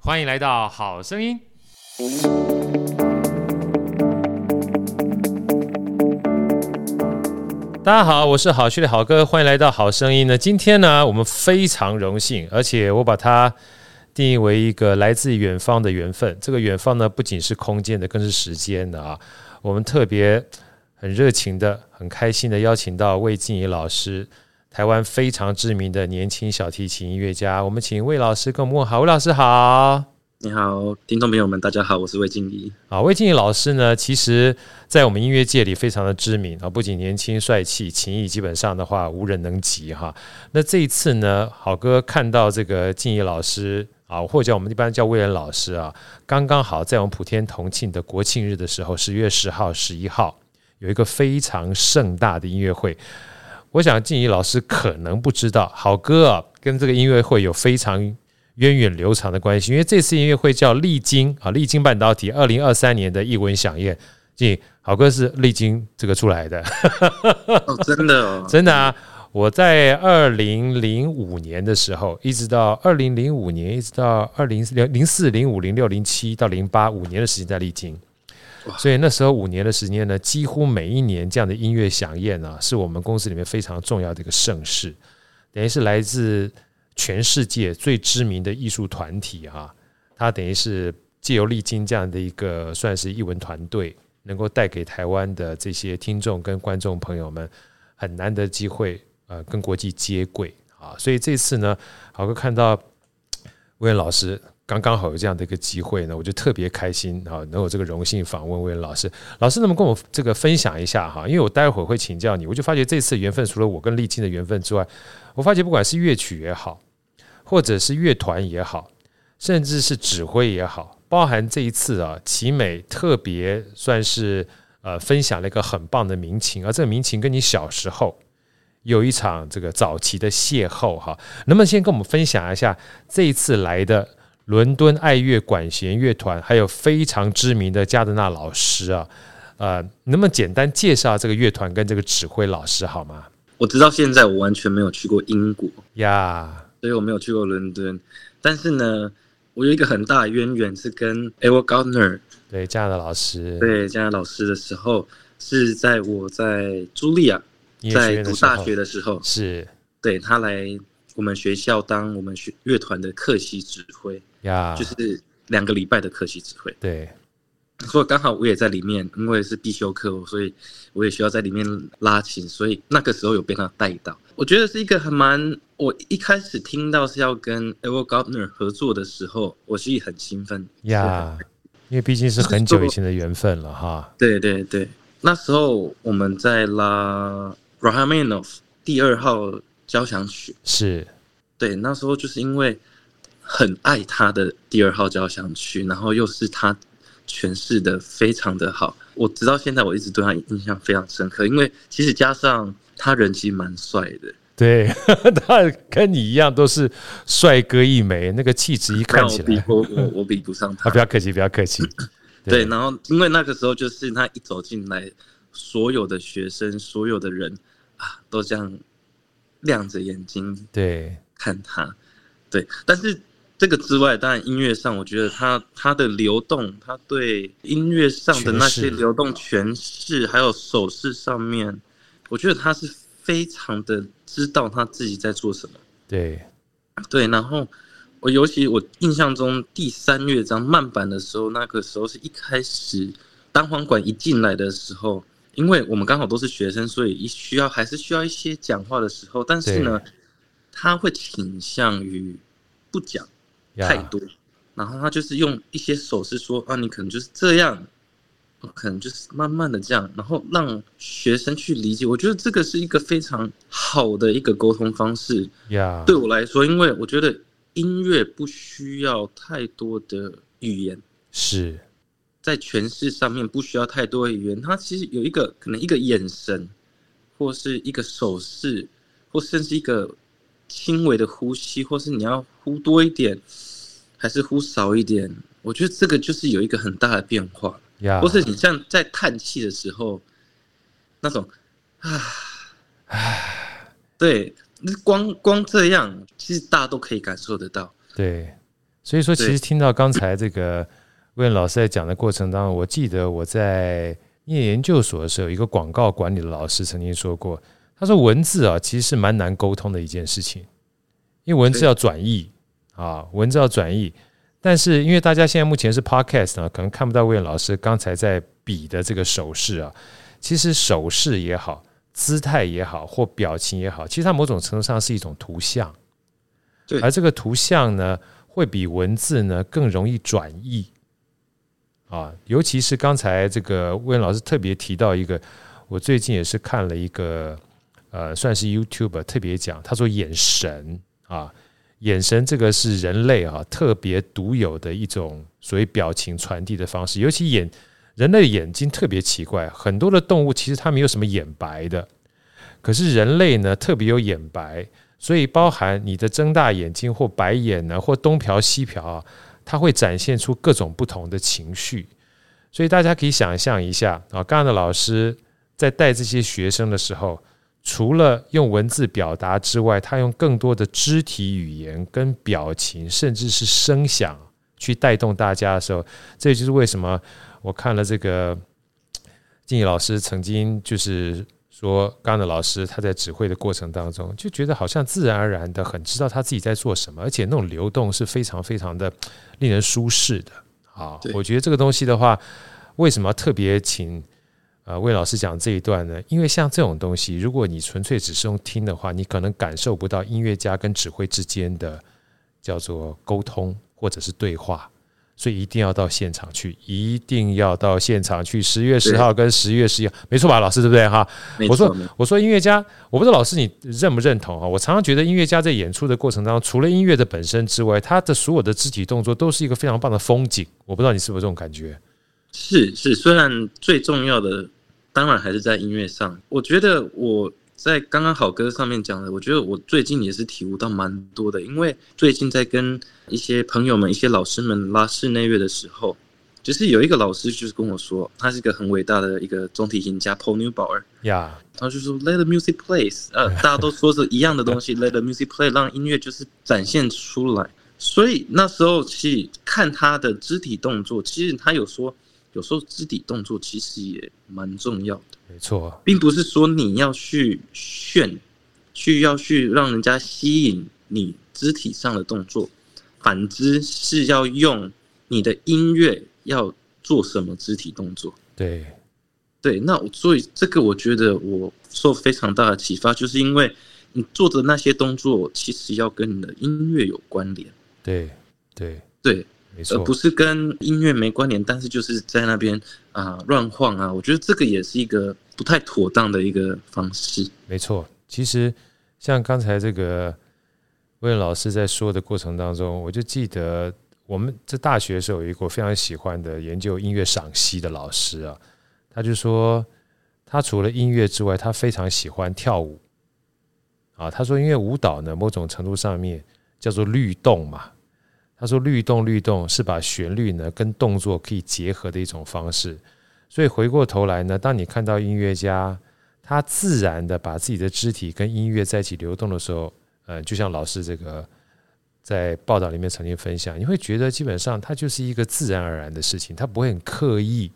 欢迎来到好声音。大家好，我是好序列好哥，欢迎来到好声音呢。今天呢，我们非常荣幸，而且我把它定义为一个来自远方的缘分。这个远方呢，不仅是空间的，更是时间的啊。我们特别。很热情的、很开心的邀请到魏静怡老师，台湾非常知名的年轻小提琴音乐家。我们请魏老师跟我们问好。魏老师好，你好，听众朋友们，大家好，我是魏静怡。啊，魏静怡老师呢，其实在我们音乐界里非常的知名啊，不仅年轻帅气，琴艺基本上的话无人能及哈。那这一次呢，好哥看到这个静怡老师啊，或者我们一般叫魏仁老师啊，刚刚好在我们普天同庆的国庆日的时候，十月十号、十一号。有一个非常盛大的音乐会，我想静怡老师可能不知道，好歌啊，跟这个音乐会有非常源远流长的关系。因为这次音乐会叫力晶啊，力晶半导体二零二三年的艺文响宴，静怡好歌是力晶这个出来的，哦，真的哦，真的啊！我在二零零五年的时候，一直到二零零五年，一直到二零零四、零五、零六、零七到零八五年的时间在力晶。所以那时候五年的时间呢，几乎每一年这样的音乐响宴啊，是我们公司里面非常重要的一个盛事，等于是来自全世界最知名的艺术团体哈，它等于是借由力晶这样的一个算是艺文团队，能够带给台湾的这些听众跟观众朋友们很难得机会，呃，跟国际接轨啊。所以这次呢，好哥看到魏老师。刚刚好有这样的一个机会呢，我就特别开心啊，能有这个荣幸访问魏老师。老师，能不能跟我这个分享一下哈？因为我待会儿会请教你，我就发觉这次缘分除了我跟力晶的缘分之外，我发觉不管是乐曲也好，或者是乐团也好，甚至是指挥也好，包含这一次啊，奇美特别算是呃分享了一个很棒的民琴，而这个民琴跟你小时候有一场这个早期的邂逅哈，能不能先跟我们分享一下这一次来的？伦敦爱乐管弦乐团，还有非常知名的加德纳老师啊，呃，能不能简单介绍这个乐团跟这个指挥老师好吗？我直到现在我完全没有去过英国呀.所以我没有去过伦敦。但是呢，我有一个很大的渊源是跟 Edward Gardner 对加拿大老师，对加拿大老师的时候，是在我在茱莉亚在读大学的时候，是对他来我们学校当我们学乐团的客席指挥。呀、就是两个礼拜的客席指挥。对，所以刚好我也在里面，因为是必修课，所以我也需要在里面拉琴，所以那个时候有被他带到。我觉得是一个很蛮……我一开始听到是要跟 Edward Gardner 合作的时候，我是很兴奋。呀、因为毕竟是很久以前的缘分了哈。对对对，那时候我们在拉 Rachmaninoff 第二号交响曲，是。对，那时候就是因为。很爱他的第二号交响曲，然后又是他诠释的非常的好，我直到现在我一直对他印象非常深刻，因为其实加上他人其实蛮帅的，对，他跟你一样都是帅哥一枚，那个气质一看起来，我我我比不上他，啊，不要客气，不要客气，对，然后因为那个时候就是他一走进来，所有的学生，所有的人啊，都这样亮着眼睛对看他，对，但是。这个之外，当然音乐上，我觉得他他的流动，他对音乐上的那些流动诠释，还有手势上面，我觉得他是非常的知道他自己在做什么。对，对。然后我尤其我印象中第三乐章慢板的时候，那个时候是一开始单簧管一进来的时候，因为我们刚好都是学生，所以一需要还是需要一些讲话的时候，但是呢，他会倾向于不讲。太多，然后他就是用一些手势说啊，你可能就是这样，可能就是慢慢的这样，然后让学生去理解。我觉得这个是一个非常好的一个沟通方式。呀，对我来说，因为我觉得音乐不需要太多的语言，是在诠释上面不需要太多的语言，它其实有一个可能一个眼神，或是一个手势，或甚至一个轻微的呼吸，或是你要呼多一点，还是呼少一点，我觉得这个就是有一个很大的变化。呀，或是你像在叹气的时候，那种啊，唉，对。光光这样，其实大家都可以感受得到。对，所以说，其实听到刚才这个威廉老师在讲的过程当中，我记得我在念研究所的时候，一个广告管理的老师曾经说过，他说文字啊，其实是蛮难沟通的一件事情，因为文字要转译啊，文字要转译。但是因为大家现在目前是 podcast 呢，可能看不到魏老师刚才在比的这个手势啊，其实手势也好。姿态也好，或表情也好，其实它某种程度上是一种图像，而这个图像呢，会比文字呢更容易转译啊。尤其是刚才这个威廉老师特别提到一个，我最近也是看了一个，呃，算是 YouTube 特别讲，他说眼神啊，眼神这个是人类啊特别独有的一种所谓表情传递的方式，尤其眼。人类眼睛特别奇怪，很多的动物其实它没有什么眼白的，可是人类呢特别有眼白，所以包含你的睁大眼睛或白眼呢，或东瞟西瞟啊，它会展现出各种不同的情绪。所以大家可以想象一下啊，刚刚的老师在带这些学生的时候，除了用文字表达之外，他用更多的肢体语言跟表情，甚至是声响去带动大家的时候，这就是为什么。我看了这个静怡老师曾经就是说，刚刚的老师他在指挥的过程当中，就觉得好像自然而然的很知道他自己在做什么，而且那种流动是非常非常的令人舒适的。啊，我觉得这个东西的话，为什么要特别请呃魏老师讲这一段呢？因为像这种东西，如果你纯粹只是用听的话，你可能感受不到音乐家跟指挥之间的叫做沟通或者是对话。所以一定要到现场去，一定要到现场去。十月十号跟十月十一号，没错吧，老师对不对哈？我说我说音乐家，我不知道老师你认不认同啊？我常常觉得音乐家在演出的过程当中，除了音乐的本身之外，他的所有的肢体动作都是一个非常棒的风景。我不知道你是不是这种感觉？是是，虽然最重要的当然还是在音乐上。我觉得我。在刚刚好歌上面讲的，我觉得我最近也是体悟到蛮多的，因为最近在跟一些朋友们、一些老师们拉室内乐的时候，就是有一个老师就是跟我说，他是一个很伟大的一个中提琴家 Paul Newbauer，呀，他就说 Let the music play，呃，大家都说是一样的东西，Let the music play，让音乐就是展现出来。所以那时候去看他的肢体动作，其实他有说。有时候肢体动作其实也蛮重要的，没错，并不是说你要去炫，去要去让人家吸引你肢体上的动作，反之是要用你的音乐要做什么肢体动作。对，对，那所以这个我觉得我受非常大的启发，就是因为你做的那些动作其实要跟你的音乐有关联。对，对，对。而不是跟音乐没关联，但是就是在那边啊乱晃啊，我觉得这个也是一个不太妥当的一个方式。没错，其实像刚才这个魏老师在说的过程当中，我就记得我们在大学的时候有一个非常喜欢的研究音乐赏析的老师啊，他就说他除了音乐之外，他非常喜欢跳舞啊。他说，因为舞蹈呢，某种程度上面叫做律动嘛。他说：“律动，律动是把旋律呢跟动作可以结合的一种方式。所以回过头来呢，当你看到音乐家他自然的把自己的肢体跟音乐在一起流动的时候，呃，就像老师这个在报道里面曾经分享，你会觉得基本上它就是一个自然而然的事情，它不会很刻意，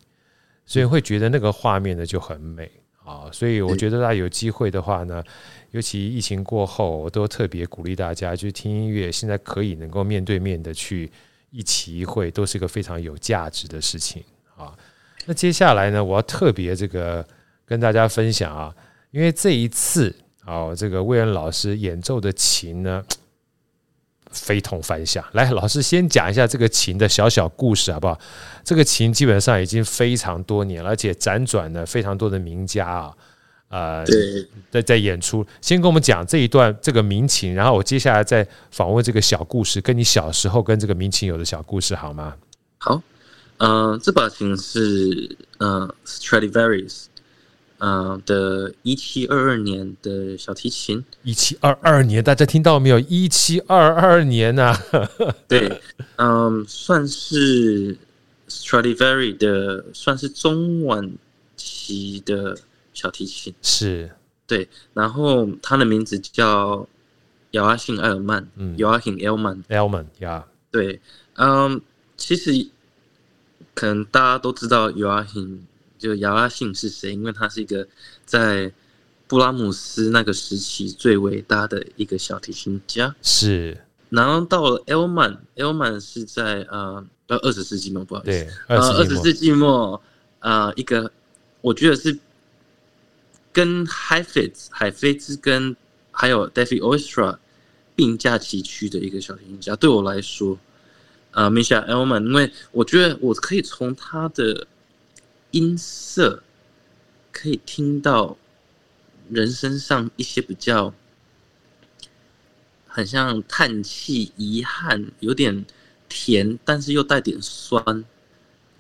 所以会觉得那个画面呢就很美。”啊，所以我觉得大家有机会的话呢，尤其疫情过后，我都特别鼓励大家去听音乐。现在可以能够面对面的去一起一会，都是一个非常有价值的事情啊。那接下来呢，我要特别这个跟大家分享啊，因为这一次啊，这个威廉老师演奏的琴呢。非同凡响。来，老师先讲一下这个琴的小小故事，好不好？这个琴基本上已经非常多年了，而且辗转了非常多的名家啊，呃，在在演出。先跟我们讲这一段这个民琴，然后我接下来再访问这个小故事，跟你小时候跟这个民琴有的小故事，好吗？好，嗯、呃，这把琴是呃 Stradivarius。嗯的，一七二二年的小提琴，一七二二年，大家听到没有？一七二二年呐、啊，对，嗯，算是 Stradivari 的，算是中晚期的小提琴，是，对，然后他的名字叫姚阿信·埃尔曼，嗯，姚阿信·埃尔曼，埃尔曼，呀，对，嗯，其实可能大家都知道姚阿信。就姚阿信是谁？因为他是一个在布拉姆斯那个时期最伟大的一个小提琴家。是，然后到了 Elman，Elman 是在呃二十世纪末，不好意思，呃，二十世纪末，呃，一个我觉得是跟 Heifetz 海菲兹跟还有 David Oistrakh 并驾齐驱的一个小提琴家。对我来说，呃，Michael Elman，因为我觉得我可以从他的音色可以听到人身上一些比较很像叹气、遗憾，有点甜，但是又带点酸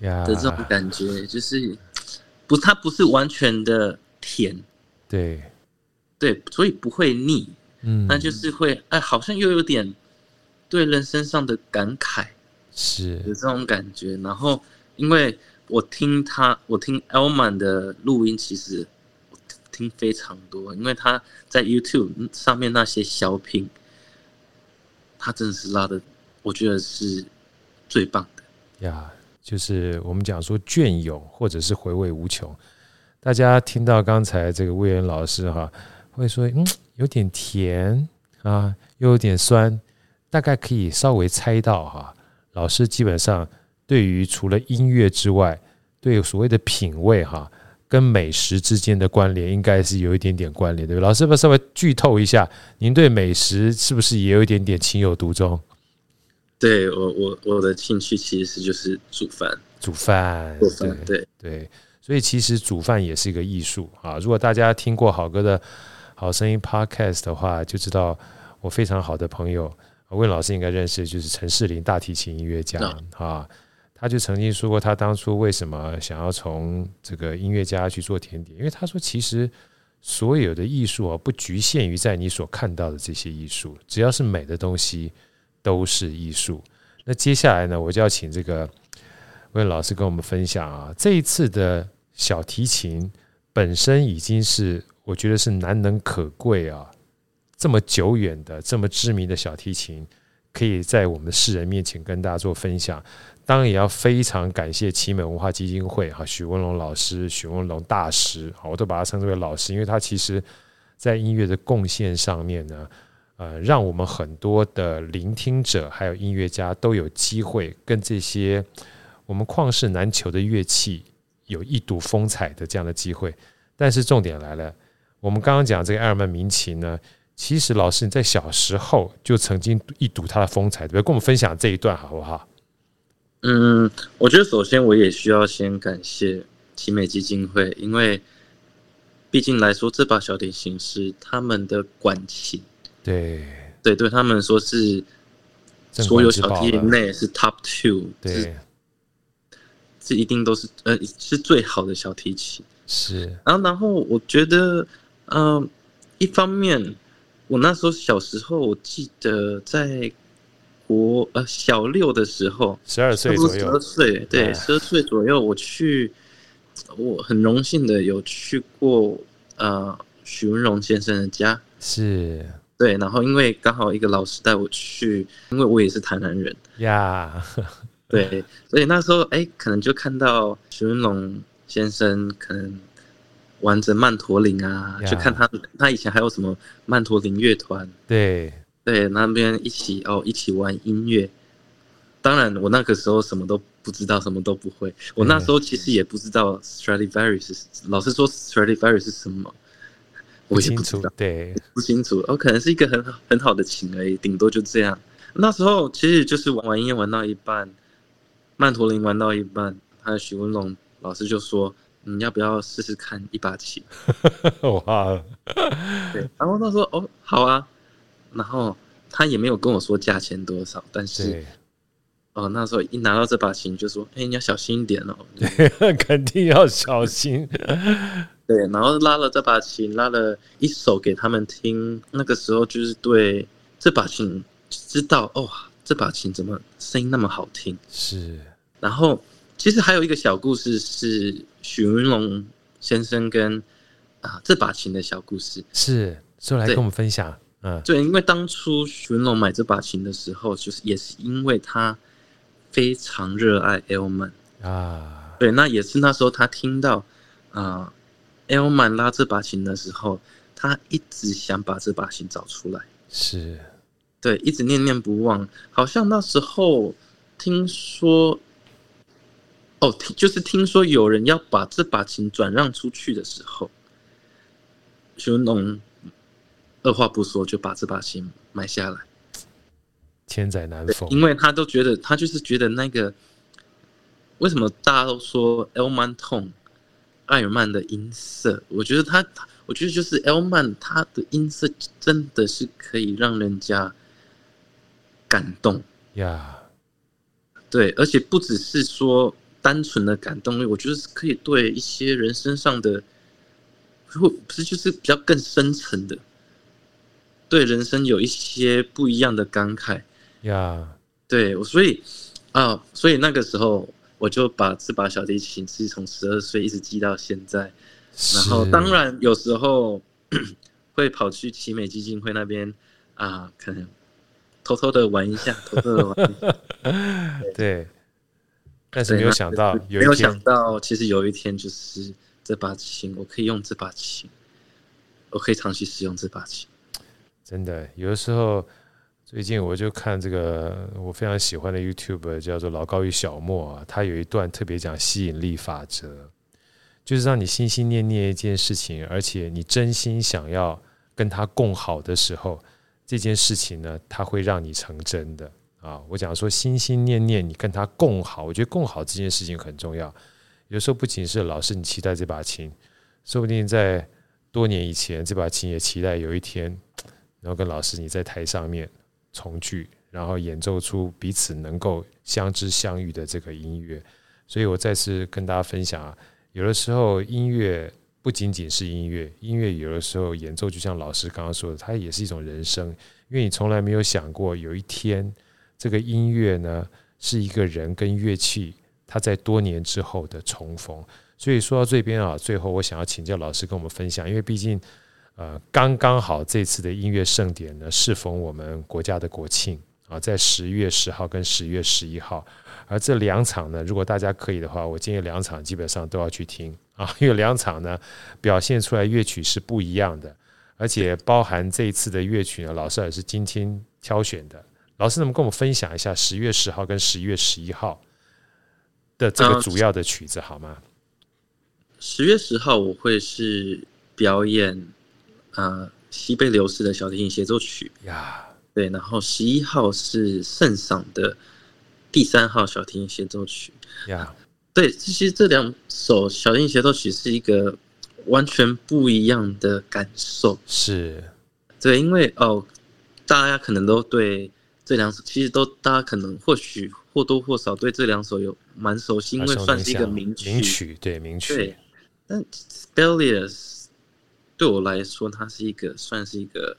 的这种感觉.就是不，它不是完全的甜，对，对，所以不会腻，嗯，那就是会，哎，好像又有点对人身上的感慨，是有这种感觉，然后因为。我听他，我听 Elman 的录音，其实我听非常多，因为他在 YouTube 上面那些小品，他真的是拉的，我觉得是最棒的呀。就是我们讲说隽永，或者是回味无穷。大家听到刚才这个魏源老师哈，会说嗯，有点甜啊，又有点酸，大概可以稍微猜到哈。老师基本上。对于除了音乐之外，对所谓的品味哈，跟美食之间的关联，应该是有一点点关联，对吧？老师，要不要稍微剧透一下，您对美食是不是也有一点点情有独钟？对我，我我的兴趣其实是就是煮饭，煮饭，煮饭，对对，所以其实煮饭也是一个艺术啊。如果大家听过好哥的好声音 Podcast 的话，就知道我非常好的朋友魏老师应该认识，就是陈世林大提琴音乐家啊。他就曾经说过，他当初为什么想要从这个音乐家去做甜点？因为他说，其实所有的艺术啊，不局限于在你所看到的这些艺术，只要是美的东西都是艺术。那接下来呢，我就要请这个魏老师跟我们分享啊，这一次的小提琴本身已经是我觉得是难能可贵啊，这么久远的、这么知名的小提琴，可以在我们世人面前跟大家做分享。当然也要非常感谢奇美文化基金会哈，许文龙老师、许文龙大师，我都把他称之为老师，因为他其实在音乐的贡献上面呢，呃，让我们很多的聆听者还有音乐家都有机会跟这些我们旷世难求的乐器有一睹风采的这样的机会。但是重点来了，我们刚刚讲这个埃尔曼民琴呢，其实老师你在小时候就曾经一睹他的风采，对不对？跟我们分享这一段好不好？嗯，我觉得首先我也需要先感谢奇美基金会，因为毕竟来说这把小提琴是他们的管琴，对对对，他们说是所有小提琴内是 top two，对，这一定都是呃是最好的小提琴，是。然后然后我觉得，嗯、呃，一方面我那时候小时候，我记得在。我呃小六的时候，十二岁左右，十二岁对，十二岁左右，我去，我很荣幸的有去过呃许文荣先生的家，是对，然后因为刚好一个老师带我去，因为我也是台南人呀，yeah. 对，所以那时候哎、欸，可能就看到许文龙先生可能玩着曼陀林啊.去看他他以前还有什么曼陀林乐团，对。对，那边一起哦，一起玩音乐。当然，我那个时候什么都不知道，什么都不会。我那时候其实也不知道 Stradivarius 是，老师说 Stradivarius 是什么，我也不知道，对，不清楚。哦，可能是一个很很好的琴而已，顶多就这样。那时候其实就是玩玩音乐玩到一半，曼陀林玩到一半，还有许文龙老师就说：“你要不要试试看一把琴？哇，对，然后他说哦，好啊，然后他也没有跟我说价钱多少，但是。哦，那时候一拿到这把琴就说：“哎、欸，你要小心一点哦。”肯定要小心。对，然后拉了这把琴，拉了一首给他们听。那个时候就是对这把琴知道哦，这把琴怎么声音那么好听？是。然后其实还有一个小故事是许文龙先生跟啊这把琴的小故事。是，说来跟我们分享。嗯，对，因为当初许文龙买这把琴的时候，就是也是因为他。非常热爱 Elman 啊，对，那也是那时候他听到啊 Elman 拉这把琴的时候，他一直想把这把琴找出来，是，对，一直念念不忘。好像那时候听说，哦，听就是听说有人要把这把琴转让出去的时候，熊农二话不说就把这把琴买下来。千载难逢，因为他都觉得他就是觉得那个为什么大家都说 Elman tone 艾尔曼的音色，我觉得他，我觉得就是 Elman 他的音色真的是可以让人家感动呀。对，而且不只是说单纯的感动力，我觉得是可以对一些人身上的，或不是就是比较更深层的，对人生有一些不一样的感慨。呀.对，所以啊，所以那个时候我就把这把小提琴是从十二岁一直记到现在，然后当然有时候 会跑去奇美基金会那边啊，可能偷偷的玩一下，偷偷的玩一下。对，对，但是没有想到，没有想到，其实有一天就是这把琴，我可以用这把琴，我可以长期使用这把琴。真的，有的时候。最近我就看这个我非常喜欢的 YouTube，叫做老高与小莫啊，他有一段特别讲吸引力法则，就是让你心心念念一件事情，而且你真心想要跟他共好的时候，这件事情呢，它会让你成真的啊。我讲说心心念念你跟他共好，我觉得共好这件事情很重要。有时候不仅是老师你期待这把琴，说不定在多年以前这把琴也期待有一天，然后跟老师你在台上面。重聚，然后演奏出彼此能够相知相遇的这个音乐，所以我再次跟大家分享啊，有的时候音乐不仅仅是音乐，音乐有的时候演奏就像老师刚刚说的，它也是一种人生，因为你从来没有想过有一天这个音乐呢是一个人跟乐器，它在多年之后的重逢。所以说到这边啊，最后我想要请教老师跟我们分享，因为毕竟。呃，刚刚好这次的音乐盛典呢，适逢我们国家的国庆啊，在十月十号跟十月十一号，而这两场呢，如果大家可以的话，我建议两场基本上都要去听啊，因为两场呢表现出来乐曲是不一样的，而且包含这一次的乐曲呢，老师也是精心挑选的。老师，能不能跟我们分享一下十月十号跟十一月十一号的这个主要的曲子好吗？十月十号我会是表演。呃，西贝流士的小提琴协奏曲呀对，然后十一号是圣桑的第三号小提琴协奏曲呀.对，其实这两首小提琴协奏曲是一个完全不一样的感受，是，对，因为哦，大家可能都对这两首，其实都大家可能或许或多或少对这两首有蛮熟悉，因为算是一个名曲，名曲，对，名曲，对，但 Sibelius 对我来说，它是一个算是一个，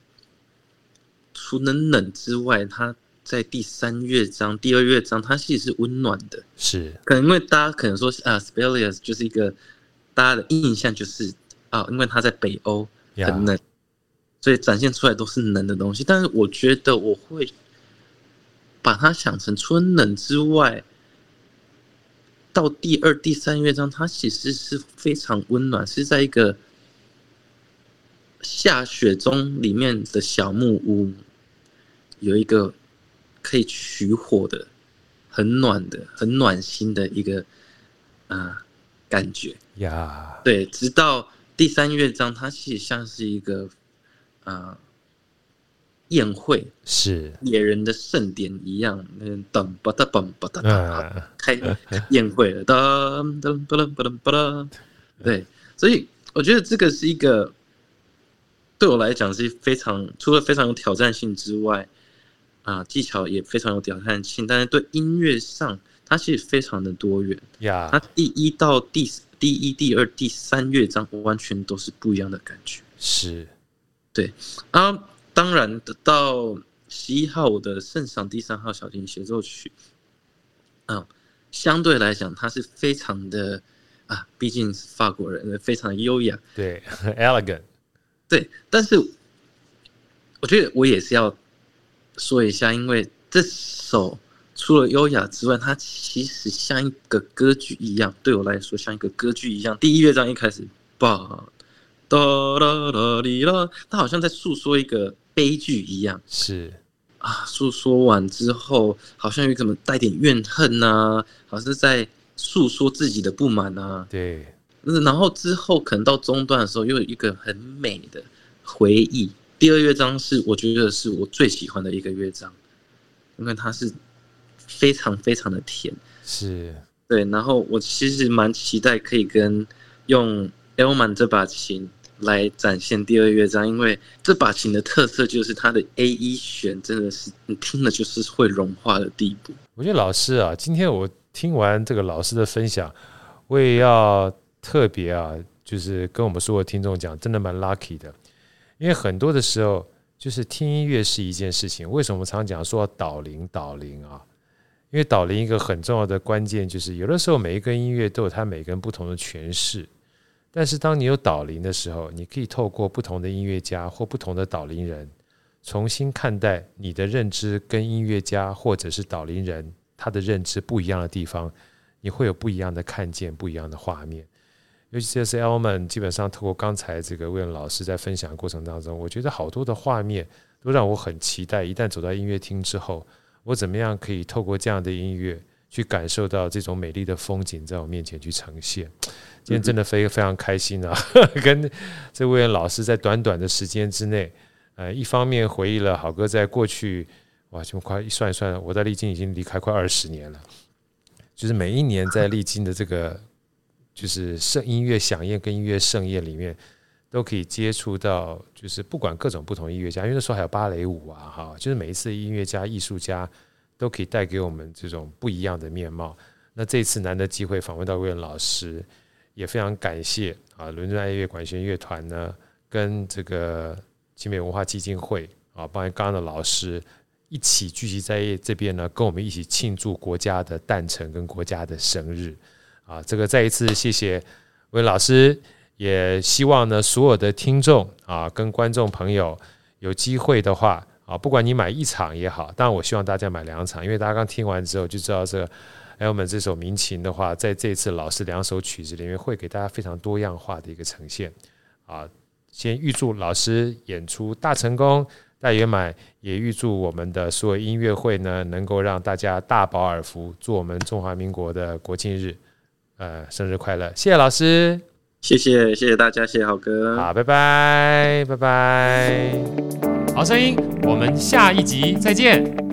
除了冷之外，它在第三乐章、第二乐章，它其实是温暖的。是，可能因为大家可能说啊，Sibelius 就是一个大家的印象就是啊，因为他在北欧很冷.所以展现出来都是冷的东西。但是我觉得我会把它想成春冷之外，到第二、第三乐章，它其实是非常温暖，是在一个。下雪中，里面的小木屋有一个可以取火的、很暖的、很暖心的一个啊、呃、感觉呀。对，直到第三乐章，它其实像是一个啊、呃、宴会，是野人的盛典一样，那噔吧哒嘣吧哒哒，开宴会了，噔噔吧哒吧哒吧哒。对，所以我觉得这个是一个对我来讲是非常除了非常有挑战性之外，啊、呃，技巧也非常有挑战性，但是对音乐上它其实非常的多元。呀，它第一到第第一、第二、第三乐章完全都是不一样的感觉。是，对啊，当然到十一号我的圣赏第三号小提琴协奏曲，嗯，相对来讲它是非常的。啊，毕竟是法国人，非常的优雅，对，elegant，对。但是我觉得我也是要说一下，因为这首除了优雅之外，它其实像一个歌剧一样，对我来说像一个歌剧一样。第一乐章一开始，吧，哒哒哒哩啦，它好像在诉说一个悲剧一样。是啊，诉说完之后，好像有什么带点怨恨呐、啊，好像是在。诉说自己的不满啊，对，那然后之后可能到中段的时候，又有一个很美的回忆。第二乐章是我觉得是我最喜欢的一个乐章，因为它是非常非常的甜，是对。然后我其实蛮期待可以跟用 Elman 这把琴来展现第二乐章，因为这把琴的特色就是它的 A 一弦真的是你听了就是会融化的地步。我觉得老师啊，今天我。听完这个老师的分享，我也要特别啊，就是跟我们所有听众讲，真的蛮 lucky 的，因为很多的时候，就是听音乐是一件事情。为什么我常讲说导聆导聆啊？因为导聆一个很重要的关键就是，有的时候每一个音乐都有它每个人不同的诠释，但是当你有导聆的时候，你可以透过不同的音乐家或不同的导聆人，重新看待你的认知，跟音乐家或者是导聆人。他的认知不一样的地方，你会有不一样的看见，不一样的画面。尤其是 Elman，基本上透过刚才这个威廉老师在分享的过程当中，我觉得好多的画面都让我很期待。一旦走到音乐厅之后，我怎么样可以透过这样的音乐去感受到这种美丽的风景在我面前去呈现？今天真的非非常开心啊！跟这位老师在短短的时间之内，呃，一方面回忆了好哥在过去。哇，这么快一算一算，我在丽晶已经离开快二十年了。就是每一年在丽晶的这个，就是盛音乐响宴跟音乐盛宴里面，都可以接触到，就是不管各种不同音乐家，因为那时候还有芭蕾舞啊，哈，就是每一次音乐家、艺术家都可以带给我们这种不一样的面貌。那这次难得机会访问到魏源老师，也非常感谢啊，伦敦爱乐管弦乐团呢，跟这个清美文化基金会啊，包括刚刚的老师。一起聚集在这边呢，跟我们一起庆祝国家的诞辰跟国家的生日啊！这个再一次谢谢威老师，也希望呢所有的听众啊跟观众朋友有机会的话啊，不管你买一场也好，但我希望大家买两场，因为大家刚听完之后就知道这个 Elman 这首民琴的话，在这次老师两首曲子里面会给大家非常多样化的一个呈现啊！先预祝老师演出大成功。大圆满，也预祝我们的所有音乐会呢，能够让大家大饱耳福，祝我们中华民国的国庆日，呃，生日快乐！谢谢老师，谢谢谢谢大家，谢谢好哥，好，拜拜拜拜，好声音，我们下一集再见。